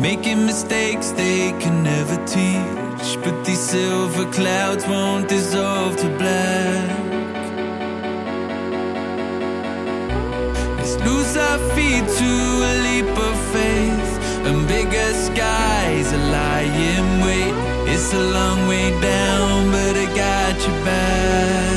Making mistakes they can never teach. But these silver clouds won't dissolve to black. Let's lose our feet to a leap of faith. And bigger skies are lying wait. It's a long way down, but I got you back.